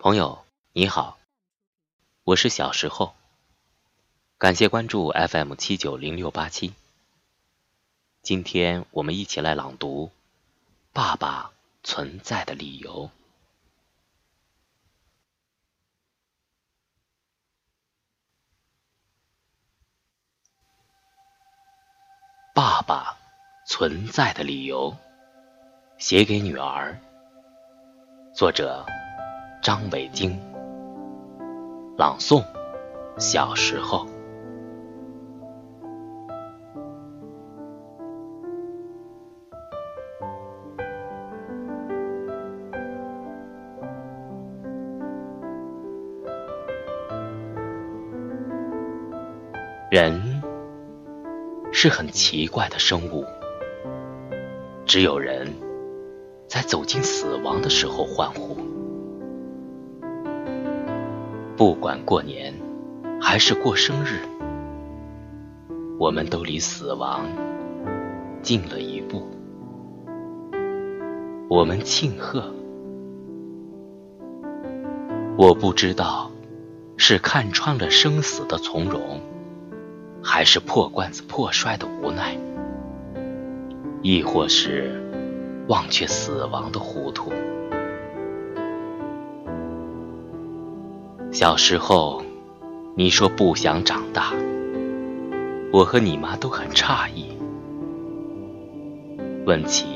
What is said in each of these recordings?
朋友你好，我是小时候，感谢关注 FM 七九零六八七。今天我们一起来朗读《爸爸存在的理由》。爸爸存在的理由，写给女儿。作者。张伟京。朗诵：小时候，人是很奇怪的生物，只有人在走进死亡的时候欢呼。不管过年还是过生日，我们都离死亡近了一步。我们庆贺。我不知道是看穿了生死的从容，还是破罐子破摔的无奈，亦或是忘却死亡的糊涂。小时候，你说不想长大，我和你妈都很诧异。问起，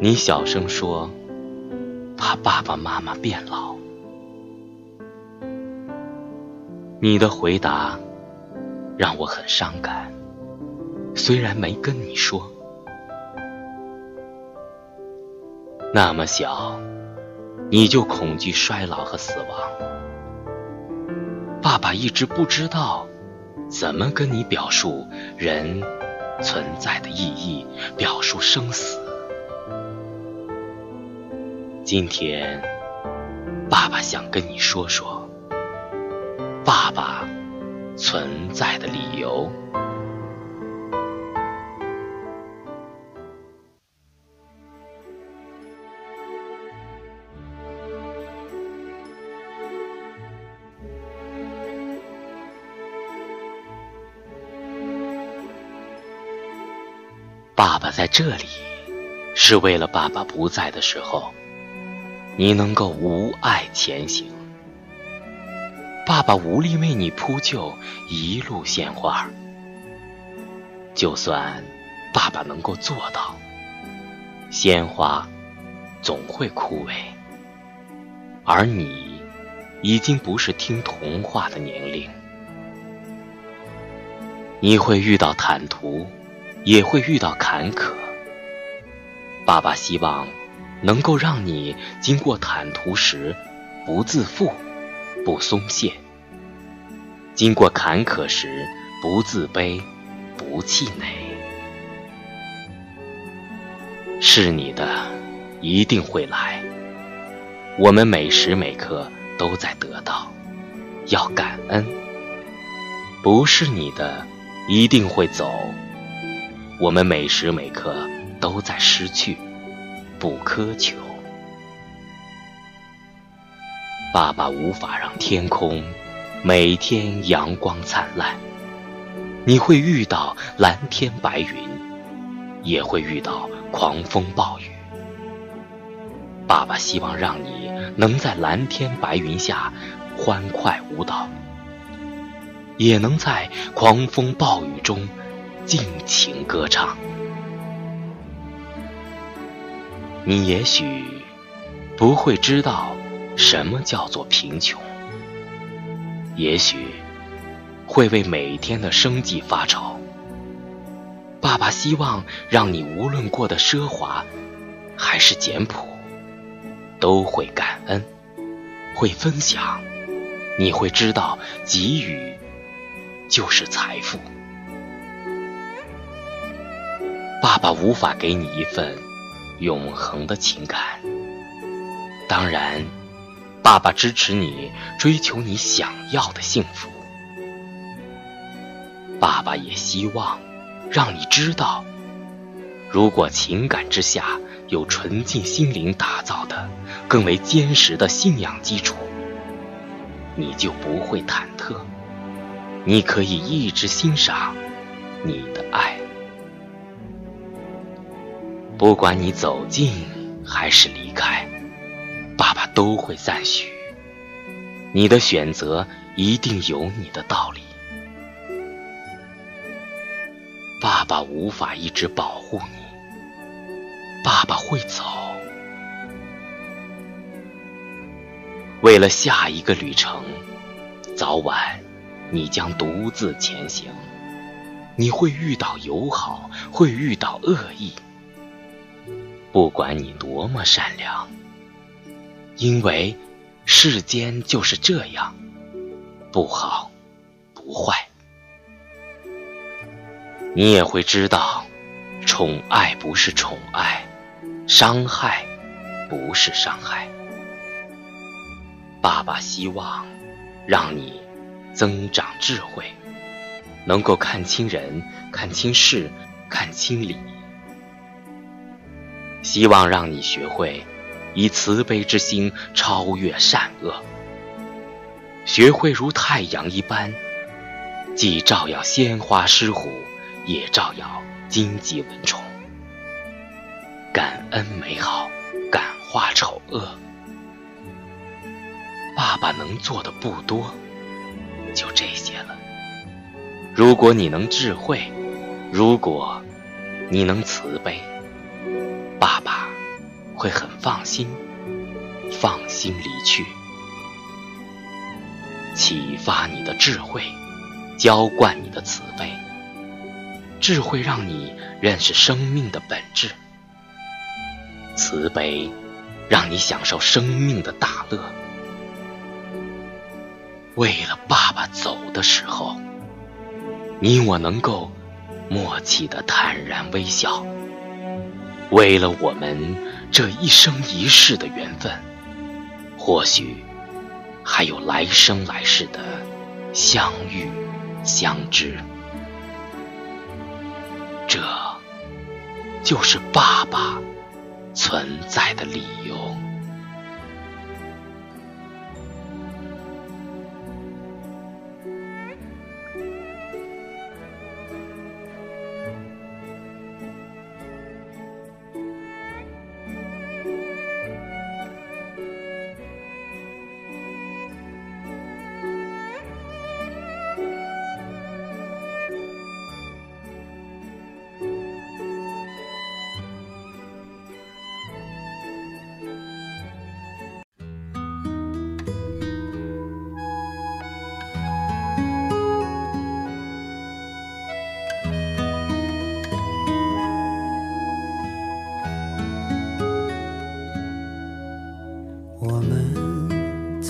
你小声说，怕爸爸妈妈变老。你的回答让我很伤感，虽然没跟你说。那么小。你就恐惧衰老和死亡。爸爸一直不知道怎么跟你表述人存在的意义，表述生死。今天，爸爸想跟你说说爸爸存在的理由。爸爸在这里，是为了爸爸不在的时候，你能够无碍前行。爸爸无力为你铺就一路鲜花，就算爸爸能够做到，鲜花总会枯萎，而你已经不是听童话的年龄，你会遇到坦途。也会遇到坎坷。爸爸希望能够让你经过坦途时不自负、不松懈；经过坎坷时不自卑、不气馁。是你的，一定会来。我们每时每刻都在得到，要感恩。不是你的，一定会走。我们每时每刻都在失去，不苛求。爸爸无法让天空每天阳光灿烂，你会遇到蓝天白云，也会遇到狂风暴雨。爸爸希望让你能在蓝天白云下欢快舞蹈，也能在狂风暴雨中。尽情歌唱。你也许不会知道什么叫做贫穷，也许会为每天的生计发愁。爸爸希望让你无论过得奢华还是简朴，都会感恩，会分享。你会知道，给予就是财富。爸爸无法给你一份永恒的情感，当然，爸爸支持你追求你想要的幸福。爸爸也希望让你知道，如果情感之下有纯净心灵打造的更为坚实的信仰基础，你就不会忐忑。你可以一直欣赏你的爱，不管你走近还是离开，爸爸都会赞许。你的选择一定有你的道理。爸爸无法一直保护你，爸爸会走。为了下一个旅程，早晚你将独自前行。你会遇到友好，会遇到恶意。不管你多么善良，因为世间就是这样，不好，不坏。你也会知道，宠爱不是宠爱，伤害不是伤害。爸爸希望让你增长智慧，能够看清人、看清事、看清理。希望让你学会以慈悲之心超越善恶，学会如太阳一般，既照耀鲜花狮虎。也照耀荆棘蚊虫，感恩美好，感化丑恶。爸爸能做的不多，就这些了。如果你能智慧，如果你能慈悲，爸爸会很放心，放心离去，启发你的智慧，浇灌你的慈悲。智慧让你认识生命的本质，慈悲让你享受生命的大乐。为了爸爸走的时候，你我能够默契的坦然微笑。为了我们这一生一世的缘分，或许还有来生来世的相遇相知。这就是爸爸存在的理由。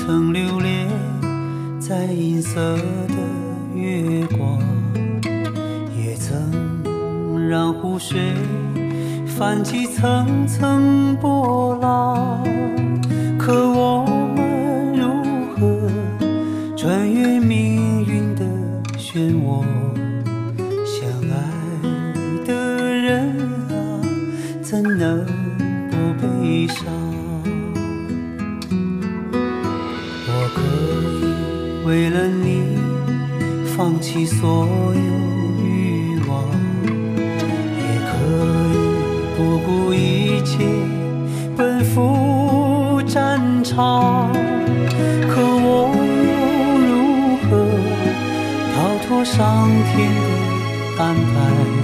曾留恋在银色的月光，也曾让湖水泛起层层波浪。可我们如何穿越命运的漩涡？放弃所有欲望，也可以不顾一切奔赴战场。可我又如何逃脱上天的安排？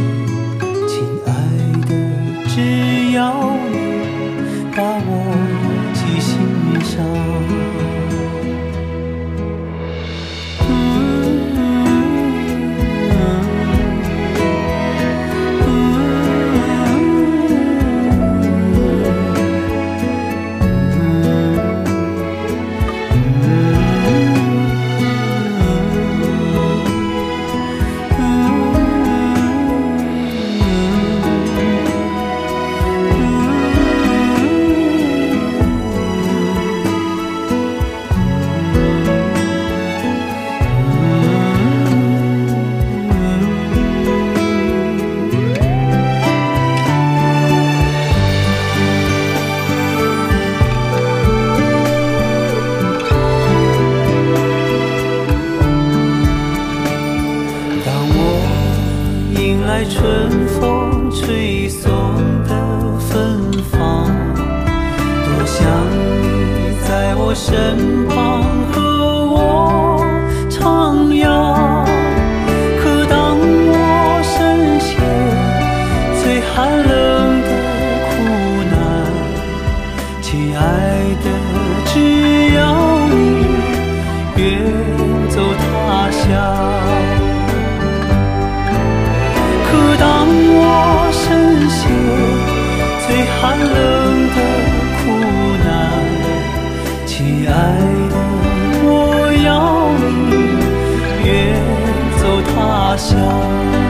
迎来春风吹送的芬芳多想你在我身旁和我徜徉可当我身陷最寒冷的苦难亲爱花香。